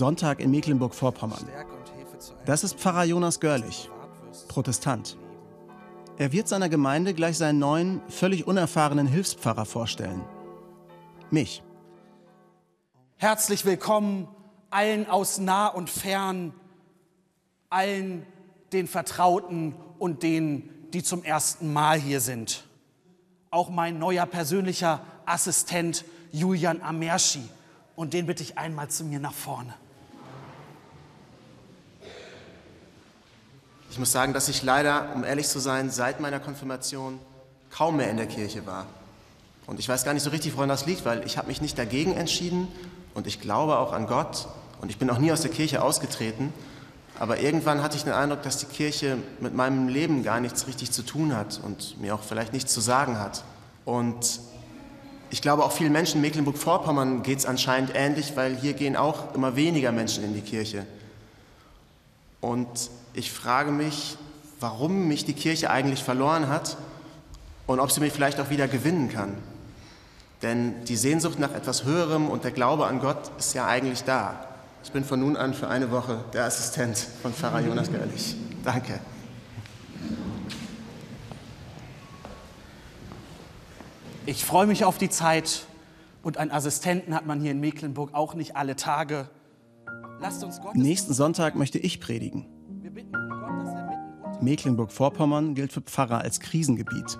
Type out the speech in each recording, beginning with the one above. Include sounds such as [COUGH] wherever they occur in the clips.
Sonntag in Mecklenburg-Vorpommern. Das ist Pfarrer Jonas Görlich, Protestant. Er wird seiner Gemeinde gleich seinen neuen, völlig unerfahrenen Hilfspfarrer vorstellen. Mich. Herzlich willkommen allen aus nah und fern, allen den Vertrauten und denen, die zum ersten Mal hier sind. Auch mein neuer persönlicher Assistent Julian Amerschi. Und den bitte ich einmal zu mir nach vorne. Ich muss sagen, dass ich leider, um ehrlich zu sein, seit meiner Konfirmation kaum mehr in der Kirche war. Und ich weiß gar nicht so richtig, woran das liegt, weil ich habe mich nicht dagegen entschieden und ich glaube auch an Gott und ich bin auch nie aus der Kirche ausgetreten. Aber irgendwann hatte ich den Eindruck, dass die Kirche mit meinem Leben gar nichts richtig zu tun hat und mir auch vielleicht nichts zu sagen hat. Und ich glaube, auch vielen Menschen in Mecklenburg-Vorpommern geht es anscheinend ähnlich, weil hier gehen auch immer weniger Menschen in die Kirche. Und ich frage mich, warum mich die Kirche eigentlich verloren hat und ob sie mich vielleicht auch wieder gewinnen kann. Denn die Sehnsucht nach etwas Höherem und der Glaube an Gott ist ja eigentlich da. Ich bin von nun an für eine Woche der Assistent von Pfarrer Jonas Görlich. Danke. Ich freue mich auf die Zeit und einen Assistenten hat man hier in Mecklenburg auch nicht alle Tage. Lasst uns Gottes Nächsten Sonntag möchte ich predigen. Mecklenburg-Vorpommern gilt für Pfarrer als Krisengebiet.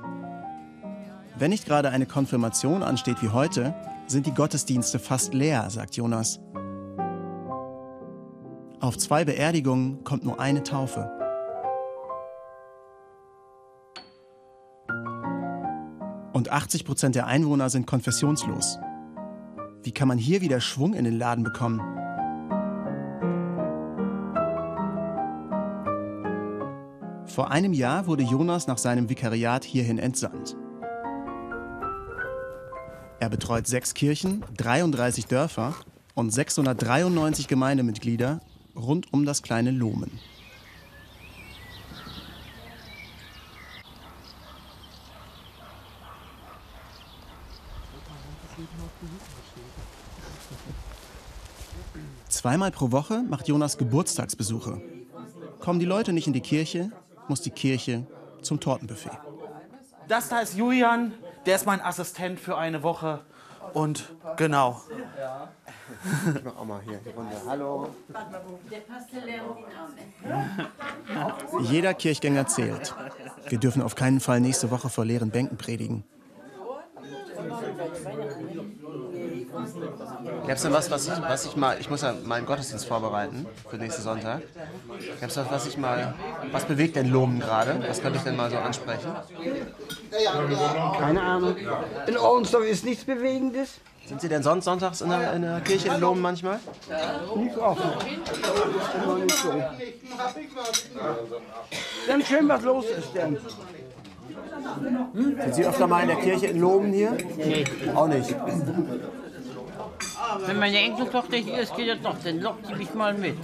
Wenn nicht gerade eine Konfirmation ansteht wie heute, sind die Gottesdienste fast leer, sagt Jonas. Auf zwei Beerdigungen kommt nur eine Taufe. Und 80 Prozent der Einwohner sind konfessionslos. Wie kann man hier wieder Schwung in den Laden bekommen? Vor einem Jahr wurde Jonas nach seinem Vikariat hierhin entsandt. Er betreut sechs Kirchen, 33 Dörfer und 693 Gemeindemitglieder rund um das kleine Lohmen. Zweimal pro Woche macht Jonas Geburtstagsbesuche. Kommen die Leute nicht in die Kirche, muss die Kirche zum Tortenbuffet. Das da ist Julian, der ist mein Assistent für eine Woche. Und genau. Ich mach auch mal hier die Runde. Hallo. Jeder Kirchgänger zählt. Wir dürfen auf keinen Fall nächste Woche vor leeren Bänken predigen. Gäbe es denn was, was ich, was ich mal, ich muss ja meinen Gottesdienst vorbereiten für nächsten Sonntag. Gäbe es was, was ich mal, was bewegt denn Lohmen gerade? Was könnte ich denn mal so ansprechen? Keine Ahnung. In Ornsdorf ist nichts Bewegendes. Sind Sie denn sonst sonntags in der, in der Kirche in Lohmen manchmal? Nicht oft. Nicht so. Dann schön, was los ist denn. Hm? Sind Sie öfter mal in der Kirche in Lohmen hier? Nee. Auch nicht. Wenn meine Enkeltochter hier ist, geht das doch, dann lockt sie mich mal mit.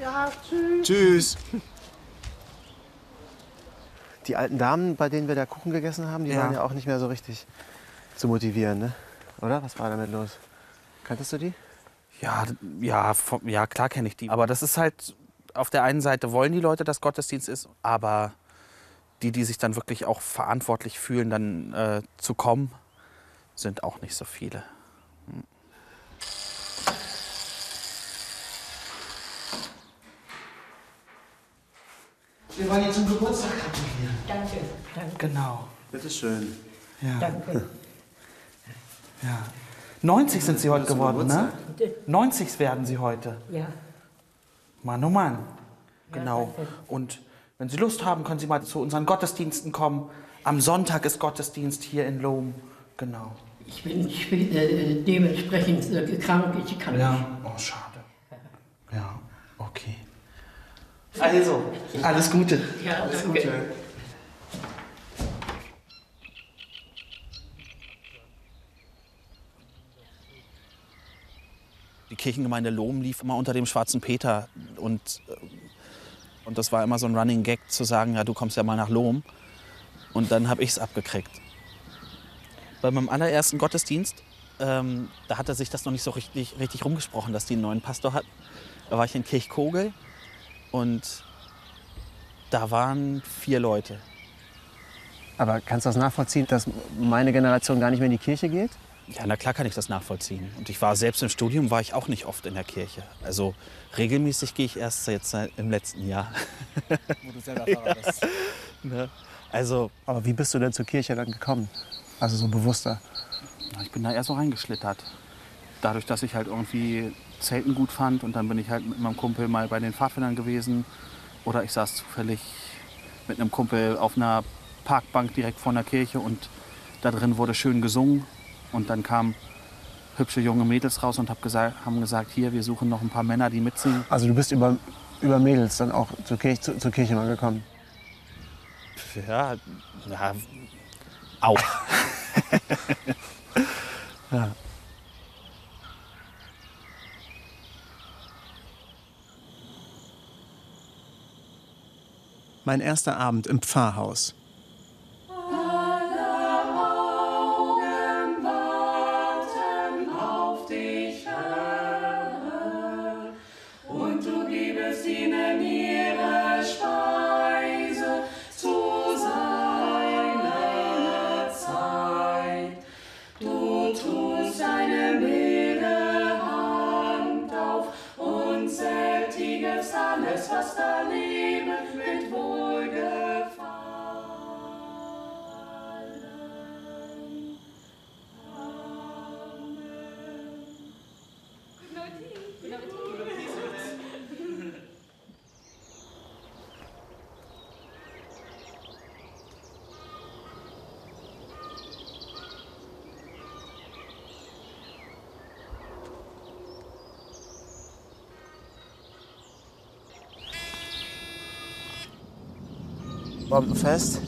Ja, tschüss. Tschüss. Die alten Damen, bei denen wir da Kuchen gegessen haben, die Ja. waren ja auch nicht mehr so richtig zu motivieren, ne? Oder? Was war damit los? Kanntest du die? Ja, ja, vom- ja klar kenne ich die. Aber das ist halt, auf der einen Seite wollen die Leute, dass Gottesdienst ist, aber die, die sich dann wirklich auch verantwortlich fühlen, dann äh, zu kommen, sind auch nicht so viele. Hm. Wir wollen Ihnen zum Geburtstag gratulieren. Danke, danke, Genau. Bitteschön. Ja. danke. ja. [LAUGHS] 90 sind Sie heute geworden, ne? Bitte. 90 werden Sie heute. Ja, Mann, oh Mann. Genau. Und wenn Sie Lust haben, können Sie mal zu unseren Gottesdiensten kommen. Am Sonntag ist Gottesdienst hier in Lohm. Genau. ich bin, ich bin äh, dementsprechend äh, krank, ich kann nicht. Oh, schade. Ja, okay. Also, alles Gute. Ja, danke. Die Kirchengemeinde Lohm lief immer unter dem Schwarzen Peter. Und äh, Und das war immer so ein Running Gag zu sagen, ja, du kommst ja mal nach Lohm. Und dann habe ich es abgekriegt. Bei meinem allerersten Gottesdienst, ähm, da hatte sich das noch nicht so richtig, richtig rumgesprochen, dass die einen neuen Pastor hatten. Da war ich in Kirchkogel und da waren vier Leute. Aber kannst du das nachvollziehen, dass meine Generation gar nicht mehr in die Kirche geht? Ja, na klar kann ich das nachvollziehen. Und ich war selbst im Studium, war ich auch nicht oft in der Kirche. Also regelmäßig gehe ich erst jetzt im letzten Jahr. [LAUGHS] Wo du selber Pfarrer bist. Ne? Also, Aber wie bist du denn zur Kirche dann gekommen? Also so bewusster. na, ich bin da eher so reingeschlittert. Dadurch, dass ich halt irgendwie Zelten gut fand und dann bin ich halt mit meinem Kumpel mal bei den Pfadfindern gewesen. Oder ich saß zufällig mit einem Kumpel auf einer Parkbank direkt vor einer Kirche und da drin wurde schön gesungen. Und dann kamen hübsche junge Mädels raus und hab gesagt, haben gesagt, hier, wir suchen noch ein paar Männer, die mitsingen. Also du bist über, über Mädels dann auch zur Kirche, zu, zur Kirche mal gekommen. Ja, ja auch. [LAUGHS] Mein erster Abend im Pfarrhaus. Bombenfest.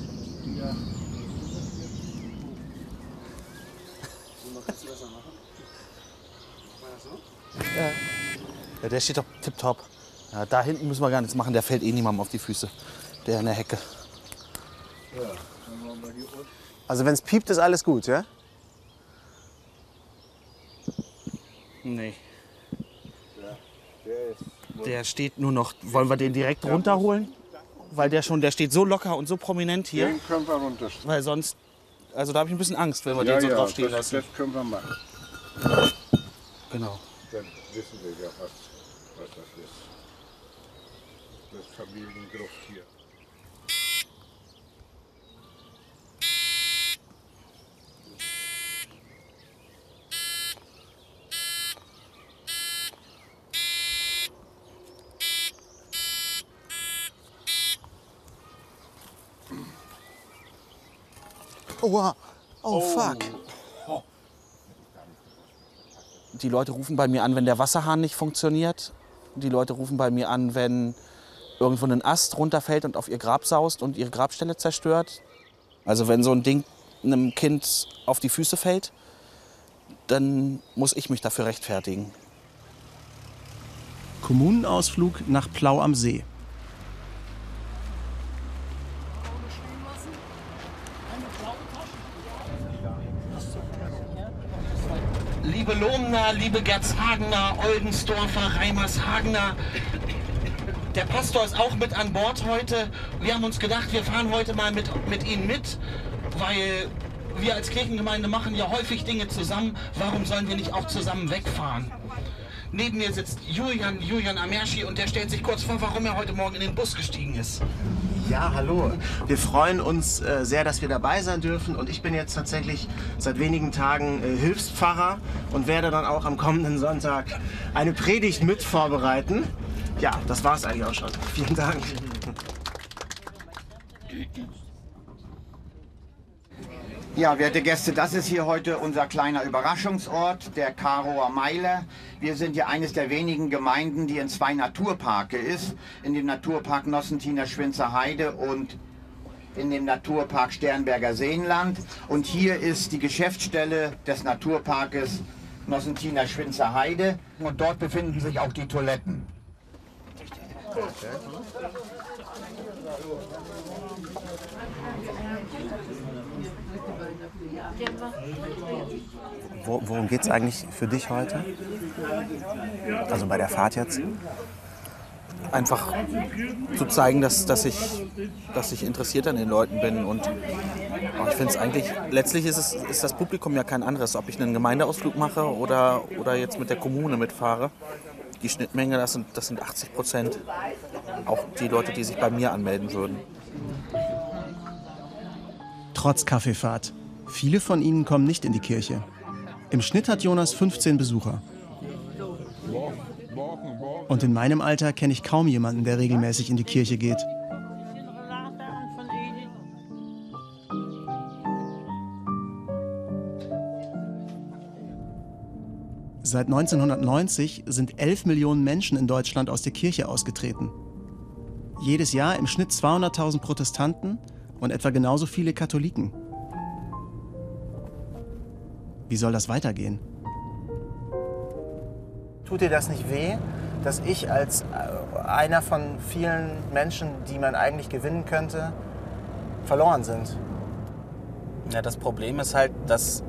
Ja, der steht doch tipptopp. Ja, da hinten müssen wir gar nichts machen, der fällt eh niemandem auf die Füße. Der in der Hecke. Also wenn es piept, ist alles gut, ja? Nee. Der steht nur noch. Wollen wir den direkt runterholen? Weil der schon, der steht so locker und so prominent hier. Den können wir runterstellen. Weil sonst, also da habe ich ein bisschen Angst, wenn wir Ja, den so ja, drauf stehen das, lassen. das können wir machen. Genau. Dann wissen wir ja, was, was das ist. Das Familiengruft hier. Oha. Oh, fuck. Die Leute rufen bei mir an, wenn der Wasserhahn nicht funktioniert. Die Leute rufen bei mir an, wenn irgendwo ein Ast runterfällt und auf ihr Grab saust und ihre Grabstelle zerstört. Also wenn so ein Ding einem Kind auf die Füße fällt, dann muss ich mich dafür rechtfertigen. Kommunenausflug nach Plau am See. Liebe Lohmner, liebe Gerzhagener, Oldensdorfer, Reimershagener, der Pastor ist auch mit an Bord heute. Wir haben uns gedacht, wir fahren heute mal mit, mit Ihnen mit, weil wir als Kirchengemeinde machen ja häufig Dinge zusammen. Warum sollen wir nicht auch zusammen wegfahren? Neben mir sitzt Julian, Julian Amerschi und der stellt sich kurz vor, warum er heute Morgen in den Bus gestiegen ist. Ja, hallo. Wir freuen uns äh, sehr, dass wir dabei sein dürfen. Und ich bin jetzt tatsächlich seit wenigen Tagen äh, Hilfspfarrer und werde dann auch am kommenden Sonntag eine Predigt mit vorbereiten. Ja, das war's eigentlich auch schon. Vielen Dank. [LAUGHS] Ja, werte Gäste, das ist hier heute unser kleiner Überraschungsort, der Karower Meile. Wir sind ja eines der wenigen Gemeinden, die in zwei Naturparke ist. In dem Naturpark Nossentiner Schwinzer Heide und in dem Naturpark Sternberger Seenland. Und hier ist die Geschäftsstelle des Naturparkes Nossentiner Schwinzer Heide. Und dort befinden sich auch die Toiletten. Wo, worum geht es eigentlich für dich heute? Also bei der Fahrt jetzt? Einfach zu zeigen, dass, dass, ich, dass ich interessiert an den Leuten bin. Und oh, ich finde es eigentlich, letztlich ist, es, ist das Publikum ja kein anderes, ob ich einen Gemeindeausflug mache oder, oder jetzt mit der Kommune mitfahre. Die Schnittmenge, das sind, das sind 80 Prozent. Auch die Leute, die sich bei mir anmelden würden. Trotz Kaffeefahrt. Viele von ihnen kommen nicht in die Kirche. Im Schnitt hat Jonas 15 Besucher. Und in meinem Alter kenne ich kaum jemanden, der regelmäßig in die Kirche geht. Seit 1990 sind 11 Millionen Menschen in Deutschland aus der Kirche ausgetreten. Jedes Jahr im Schnitt 200.000 Protestanten und etwa genauso viele Katholiken. Wie soll das weitergehen? Tut dir das nicht weh, dass ich als äh, einer von vielen Menschen, die man eigentlich gewinnen könnte, verloren sind? Ja, das Problem ist halt, dass,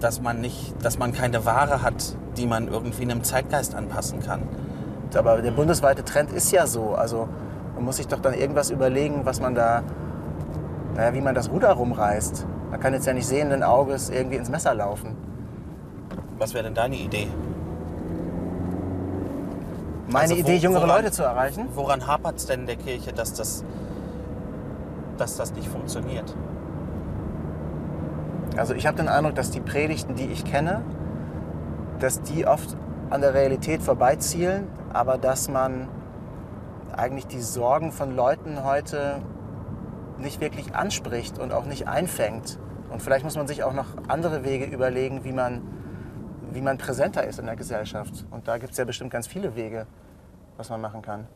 dass, man nicht, dass man keine Ware hat, die man irgendwie einem Zeitgeist anpassen kann. Aber der bundesweite Trend ist ja so. Also man muss sich doch dann irgendwas überlegen, was man da, naja, wie man das Ruder rumreißt. Man kann jetzt ja nicht sehenden Auges irgendwie ins Messer laufen. Was wäre denn deine Idee? Meine Also wo- Idee, jüngere woran- Leute zu erreichen? Woran hapert es denn der Kirche, dass das, dass das nicht funktioniert? Also ich habe den Eindruck, dass die Predigten, die ich kenne, dass die oft an der Realität vorbeizielen, aber dass man eigentlich die Sorgen von Leuten heute nicht wirklich anspricht und auch nicht einfängt. Und vielleicht muss man sich auch noch andere Wege überlegen, wie man, wie man präsenter ist in der Gesellschaft. Und da gibt es ja bestimmt ganz viele Wege, was man machen kann.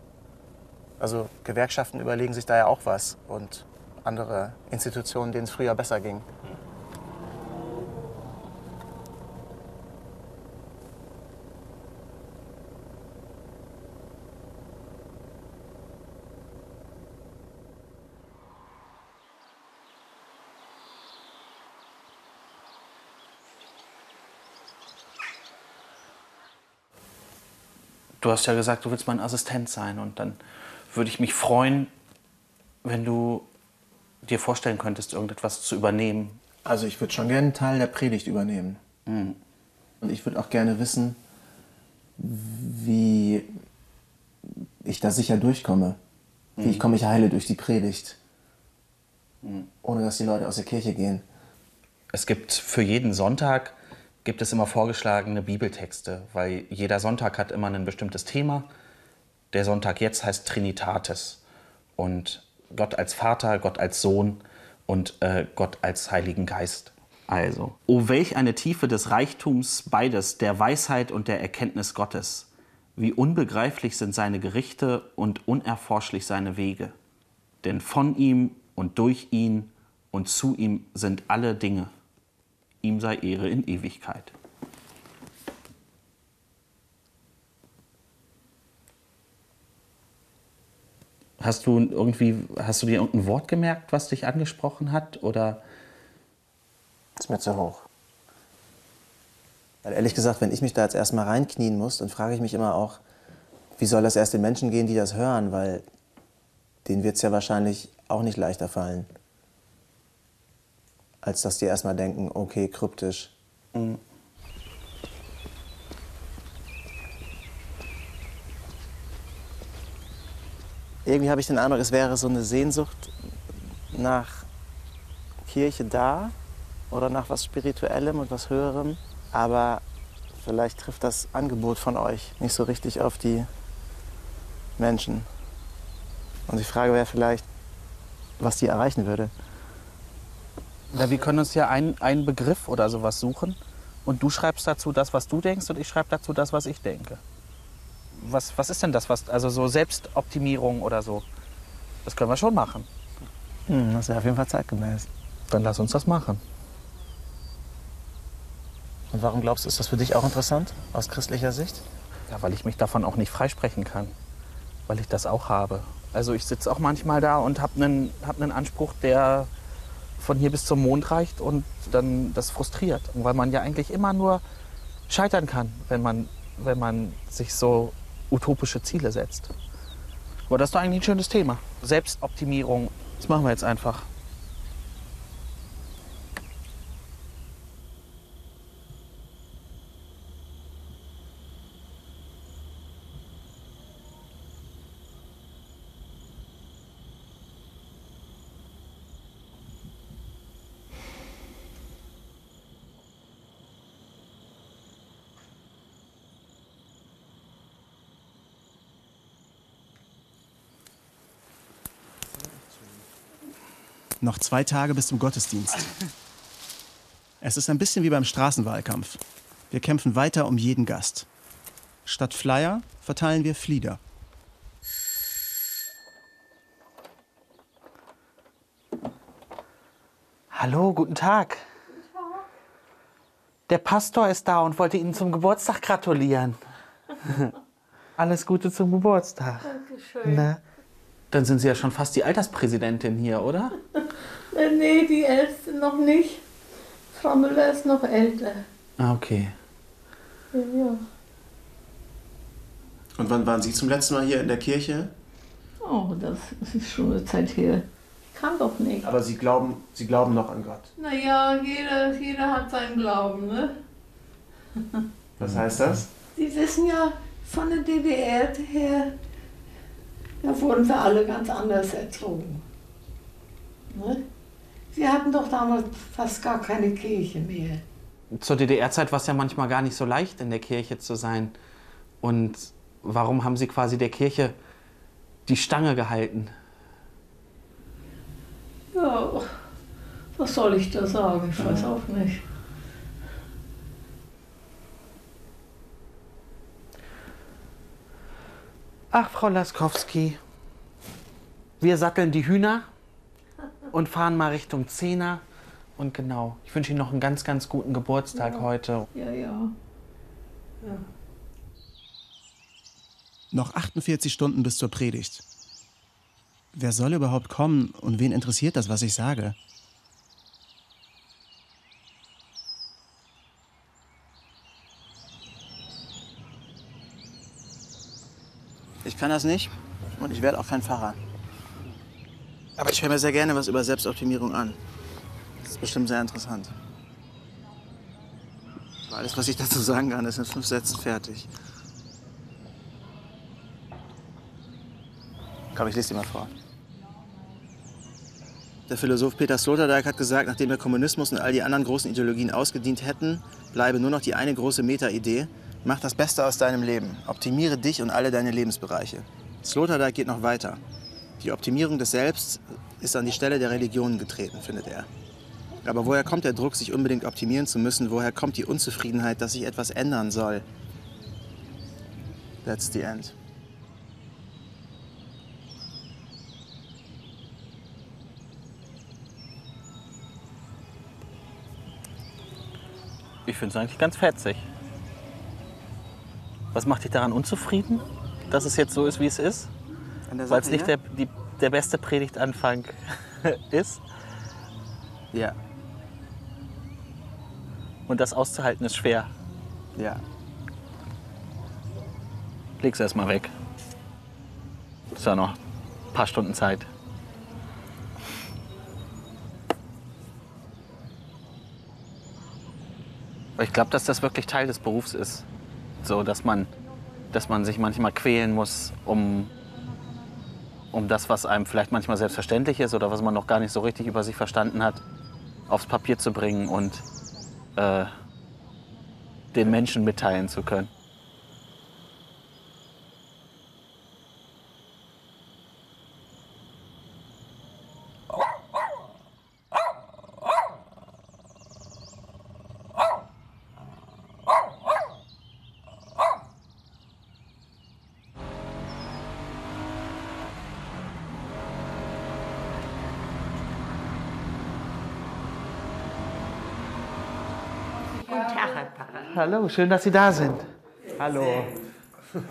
Also Gewerkschaften überlegen sich da ja auch was und andere Institutionen, denen es früher besser ging. Du hast ja gesagt, du willst mein Assistent sein und dann würde ich mich freuen, wenn du dir vorstellen könntest, irgendetwas zu übernehmen. Also ich würde schon gerne einen Teil der Predigt übernehmen. Und ich würde auch gerne wissen, wie ich da sicher durchkomme. Wie ich komme ich heile durch die Predigt. Ohne dass die Leute aus der Kirche gehen. Es gibt für jeden Sonntag gibt es immer vorgeschlagene Bibeltexte, weil jeder Sonntag hat immer ein bestimmtes Thema. Der Sonntag jetzt heißt Trinitatis und Gott als Vater, Gott als Sohn und äh, Gott als Heiligen Geist. Also, o welch eine Tiefe des Reichtums beides, der Weisheit und der Erkenntnis Gottes. Wie unbegreiflich sind seine Gerichte und unerforschlich seine Wege. Denn von ihm und durch ihn und zu ihm sind alle Dinge. Ihm sei Ehre in Ewigkeit. Hast du irgendwie, hast du dir irgendein Wort gemerkt, was dich angesprochen hat? Oder ist mir zu hoch. Weil ehrlich gesagt, wenn ich mich da jetzt erstmal reinknien muss, dann frage ich mich immer auch, wie soll das erst den Menschen gehen, die das hören? Weil denen wird es ja wahrscheinlich auch nicht leichter fallen. Als dass die erstmal denken, okay, kryptisch. Irgendwie habe ich den Eindruck, es wäre so eine Sehnsucht nach Kirche da oder nach was Spirituellem und was Höherem. Aber vielleicht trifft das Angebot von euch nicht so richtig auf die Menschen. Und die Frage wäre vielleicht, was die erreichen würde. Ja, wir können uns ja einen, einen Begriff oder sowas suchen und du schreibst dazu das, was du denkst und ich schreibe dazu das, was ich denke. Was, was ist denn das, was, also so Selbstoptimierung oder so? Das können wir schon machen. Hm, das wäre auf jeden Fall zeitgemäß. Dann lass uns das machen. Und warum glaubst du, ist das für dich auch interessant aus christlicher Sicht? Ja, weil ich mich davon auch nicht freisprechen kann. weil ich das auch habe. Also ich sitze auch manchmal da und habe einen hab nen Anspruch, der von hier bis zum Mond reicht und dann das frustriert. Weil man ja eigentlich immer nur scheitern kann, wenn man, wenn man sich so utopische Ziele setzt. Aber das ist doch eigentlich ein schönes Thema. Selbstoptimierung. Das machen wir jetzt einfach. Noch zwei Tage bis zum Gottesdienst. Es ist ein bisschen wie beim Straßenwahlkampf. Wir kämpfen weiter um jeden Gast. Statt Flyer verteilen wir Flieder. Hallo, guten Tag. Der Pastor ist da und wollte Ihnen zum Geburtstag gratulieren. [LAUGHS] Alles Gute zum Geburtstag. Dankeschön. Na, dann sind Sie ja schon fast die Alterspräsidentin hier, oder? [LAUGHS] Nee, die Älteste noch nicht. Frau Müller ist noch älter. Ah, okay. Ja, ja. Und wann waren Sie zum letzten Mal hier in der Kirche? Oh, das ist schon eine Zeit her. Ich kann doch nicht. Aber Sie glauben, Sie glauben noch an Gott. Naja, jeder, jeder hat seinen Glauben, ne? Was heißt das? Sie wissen ja, von der DDR her, da wurden wir alle ganz anders erzogen. Ne? Wir hatten doch damals fast gar keine Kirche mehr. Zur DDR-Zeit war es ja manchmal gar nicht so leicht, in der Kirche zu sein. Und warum haben Sie quasi der Kirche die Stange gehalten? Ja, was soll ich da sagen? Ich weiß auch nicht. Ach, Frau Laskowski, wir satteln die Hühner und fahren mal Richtung Zehner. Und genau, ich wünsche Ihnen noch einen ganz, ganz guten Geburtstag heute. Ja, ja. Noch 48 Stunden bis zur Predigt. Wer soll überhaupt kommen und wen interessiert das, was ich sage? Ich kann das nicht und ich werde auch kein Pfarrer. Aber ich höre mir sehr gerne was über Selbstoptimierung an. Das ist bestimmt sehr interessant. Alles, was ich dazu sagen kann, ist in fünf Sätzen fertig. Komm, ich lese dir mal vor. Der Philosoph Peter Sloterdijk hat gesagt, nachdem der Kommunismus und all die anderen großen Ideologien ausgedient hätten, bleibe nur noch die eine große Meta-Idee. Mach das Beste aus deinem Leben. Optimiere dich und alle deine Lebensbereiche. Sloterdijk geht noch weiter. Die Optimierung des Selbst ist an die Stelle der Religionen getreten, findet er. Aber woher kommt der Druck, sich unbedingt optimieren zu müssen? Woher kommt die Unzufriedenheit, dass sich etwas ändern soll? That's the end. Ich finde es eigentlich ganz fetzig. Was macht dich daran unzufrieden, dass es jetzt so ist, wie es ist? Weil es nicht der, die, der beste Predigtanfang [LAUGHS] ist. Ja, Und das auszuhalten ist schwer. ja. Leg's erst mal weg. Ist ja noch ein paar Stunden Zeit. Ich glaube, dass das wirklich Teil des Berufs ist. So, dass man, dass man sich manchmal quälen muss, um, um das, was einem vielleicht manchmal selbstverständlich ist oder was man noch gar nicht so richtig über sich verstanden hat, aufs Papier zu bringen und äh, den Menschen mitteilen zu können. Guten Tag, Herr Pfarrer. Hallo, schön, dass Sie da sind. Hallo. [LAUGHS]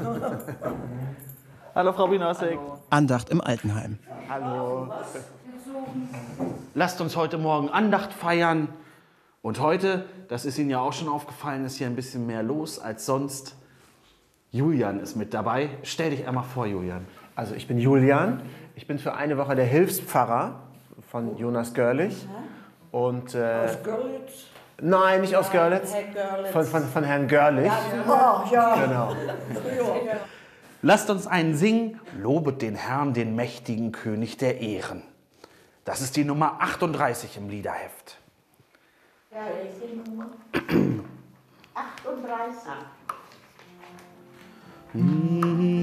Hallo, Frau Binossek. Andacht im Altenheim. Hallo. Lasst uns heute Morgen Andacht feiern. Und heute, das ist Ihnen ja auch schon aufgefallen, ist hier ein bisschen mehr los als sonst. Julian ist mit dabei. Stell dich einmal vor, Julian. Also ich bin Julian. Ich bin für eine Woche der Hilfspfarrer von Jonas Görlich. Und, äh, Aus Görlitz? Nein, nicht aus Görlitz. Von, von, von Herrn Görlich. Ja, oh, ja. Genau. Lasst uns einen singen, lobet den Herrn, den mächtigen König der Ehren. Das ist die Nummer 38 im Liederheft. Ja, ich die Nummer 38. 38.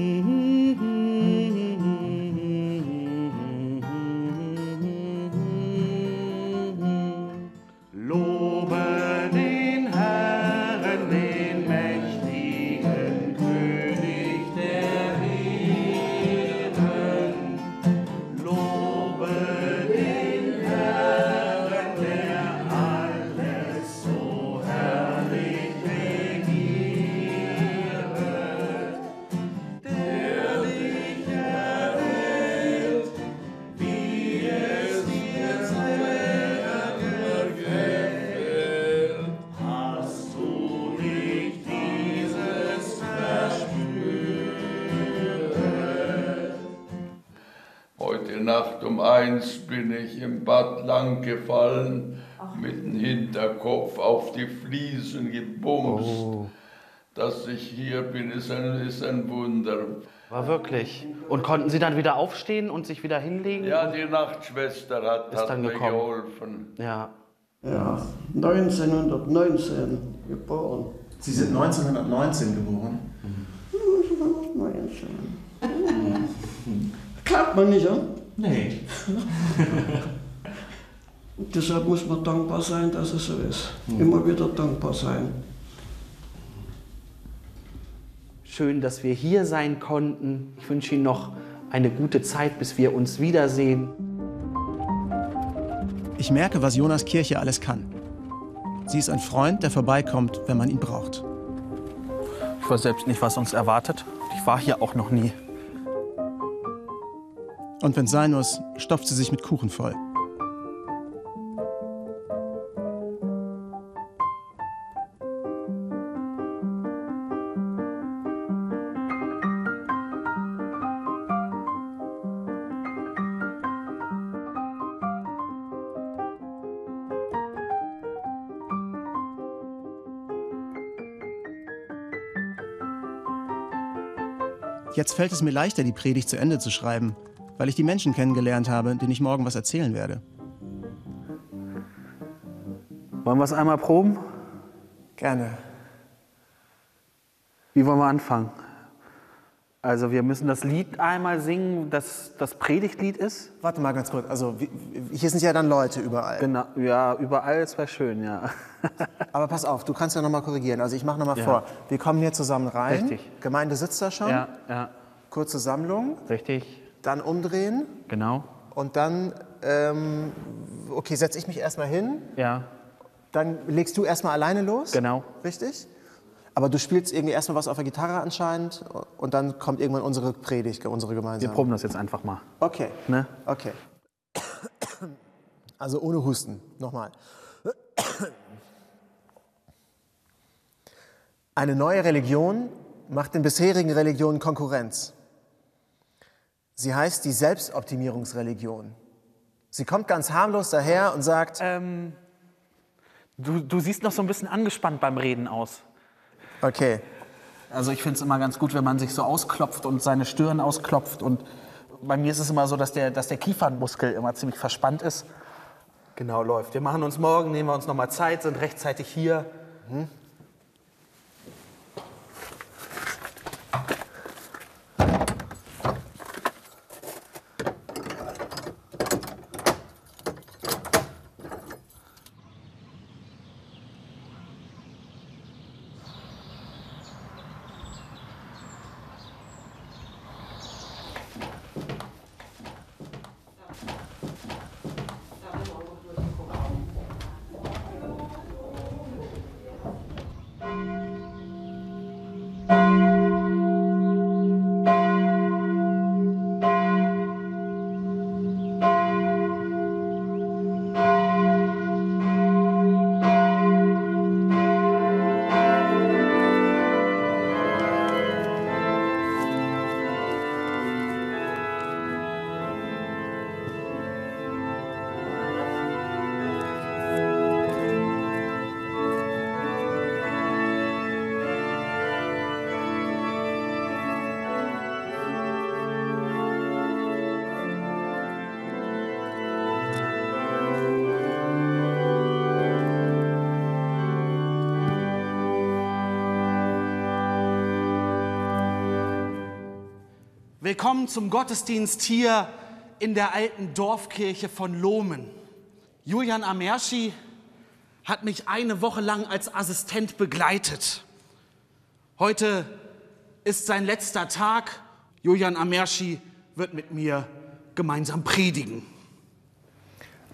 Nacht um eins bin ich im Bad lang gefallen, mit dem Hinterkopf auf die Fliesen gebumst. Dass ich hier bin, ist ein, ist ein Wunder. War wirklich. Und konnten Sie dann wieder aufstehen und sich wieder hinlegen? Ja, die Nachtschwester hat, Ist hat dann mir gekommen. geholfen. Ja. Ja, 1919 geboren. Sie sind 1919 geboren. 1919. Klappt man nicht, ja? Nee. [LAUGHS] Deshalb muss man dankbar sein, dass es so ist. Immer wieder dankbar sein. Schön, dass wir hier sein konnten. Ich wünsche Ihnen noch eine gute Zeit, bis wir uns wiedersehen. Ich merke, was Jonas Kirche alles kann. Sie ist ein Freund, der vorbeikommt, wenn man ihn braucht. Ich weiß selbst nicht, was uns erwartet. Ich war hier auch noch nie. Und wenn sein muss, stopft sie sich mit Kuchen voll. Jetzt fällt es mir leichter, die Predigt zu Ende zu schreiben, weil ich die Menschen kennengelernt habe, denen ich morgen was erzählen werde. Wollen wir es einmal proben? Gerne. Wie wollen wir anfangen? Also wir müssen das Lied einmal singen, das das Predigtlied ist. Warte mal ganz kurz. Also hier sind ja dann Leute überall. Genau, ja, überall, das wäre schön, ja. [LAUGHS] Aber pass auf, du kannst ja nochmal korrigieren. Also ich mache nochmal Ja. vor. Wir kommen hier zusammen rein. Richtig. Gemeinde sitzt da schon. Ja, ja, Kurze Sammlung. richtig, Dann umdrehen. genau. Und dann, ähm, okay, setze ich mich erstmal hin. Ja, Dann legst du erstmal alleine los. genau. Richtig? Aber du spielst irgendwie erstmal was auf der Gitarre anscheinend. Und dann kommt irgendwann unsere Predigt, unsere Wir gemeinsame. proben das jetzt einfach mal. Okay. Ne? Okay. [COUGHS] Also ohne Husten. Nochmal. [COUGHS] Eine neue Religion macht den bisherigen Religionen Konkurrenz. Sie heißt die Selbstoptimierungsreligion. Sie kommt ganz harmlos daher und sagt, Ähm, du, du siehst noch so ein bisschen angespannt beim Reden aus. okay, Also ich finde es immer ganz gut, wenn man sich so ausklopft und seine Stirn ausklopft. Und bei mir ist es immer so, dass der, dass der Kiefernmuskel immer ziemlich verspannt ist. Genau, läuft. Wir machen uns morgen, nehmen wir uns nochmal Zeit, sind rechtzeitig hier. Willkommen zum Gottesdienst hier in der alten Dorfkirche von Lohmen. Julian Amerschi hat mich eine Woche lang als Assistent begleitet. Heute ist sein letzter Tag. Julian Amerschi wird mit mir gemeinsam predigen.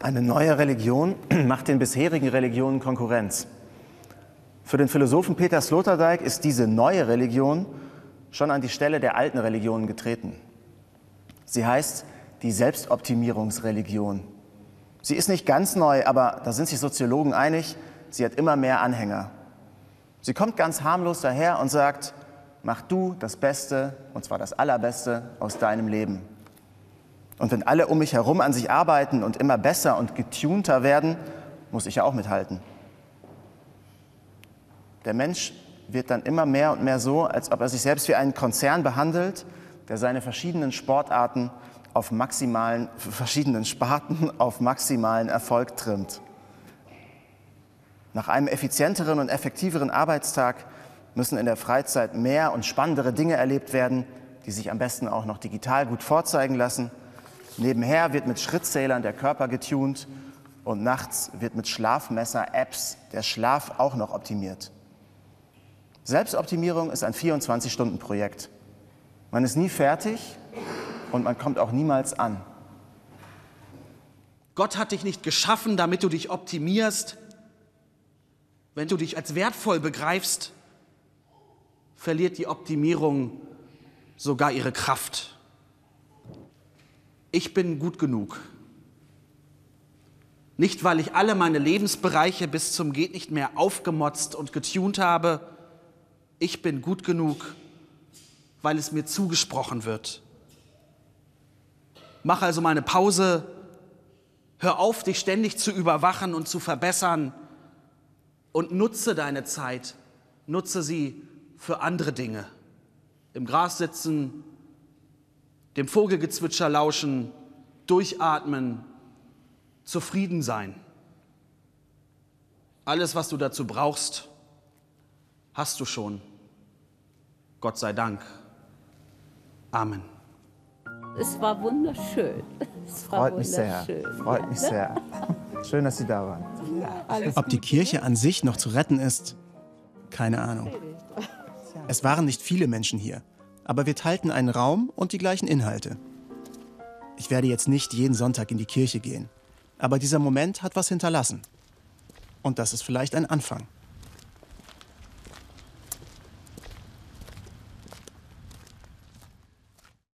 Eine neue Religion [CLEARS THROAT] macht den bisherigen Religionen Konkurrenz. Für den Philosophen Peter Sloterdijk ist diese neue Religion schon an die Stelle der alten Religionen getreten. Sie heißt die Selbstoptimierungsreligion. Sie ist nicht ganz neu, aber da sind sich Soziologen einig, sie hat immer mehr Anhänger. Sie kommt ganz harmlos daher und sagt, mach du das Beste, und zwar das Allerbeste aus deinem Leben. Und wenn alle um mich herum an sich arbeiten und immer besser und getunter werden, muss ich ja auch mithalten. Der Mensch wird dann immer mehr und mehr so, als ob er sich selbst wie einen Konzern behandelt, der seine verschiedenen Sportarten auf maximalen, verschiedenen Sparten auf maximalen Erfolg trimmt. Nach einem effizienteren und effektiveren Arbeitstag müssen in der Freizeit mehr und spannendere Dinge erlebt werden, die sich am besten auch noch digital gut vorzeigen lassen. Nebenher wird mit Schrittzählern der Körper getunt und nachts wird mit Schlafmesser-Apps der Schlaf auch noch optimiert. Selbstoptimierung ist ein 24-Stunden-Projekt. Man ist nie fertig und man kommt auch niemals an. Gott hat dich nicht geschaffen, damit du dich optimierst. Wenn du dich als wertvoll begreifst, verliert die Optimierung sogar ihre Kraft. Ich bin gut genug. Nicht, weil ich alle meine Lebensbereiche bis zum Geht nicht mehr aufgemotzt und getunt habe, ich bin gut genug, weil es mir zugesprochen wird. Mach also meine Pause, hör auf, dich ständig zu überwachen und zu verbessern und nutze deine Zeit, nutze sie für andere Dinge. Im Gras sitzen, dem Vogelgezwitscher lauschen, durchatmen, zufrieden sein. Alles, was du dazu brauchst, hast du schon. Gott sei Dank. Amen. Es war wunderschön. Es war Freut mich sehr. Freut mich sehr. Schön, dass Sie da waren. Ob die Kirche an sich noch zu retten ist, keine Ahnung. Es waren nicht viele Menschen hier, aber wir teilten einen Raum und die gleichen Inhalte. Ich werde jetzt nicht jeden Sonntag in die Kirche gehen, aber dieser Moment hat was hinterlassen. Und das ist vielleicht ein Anfang.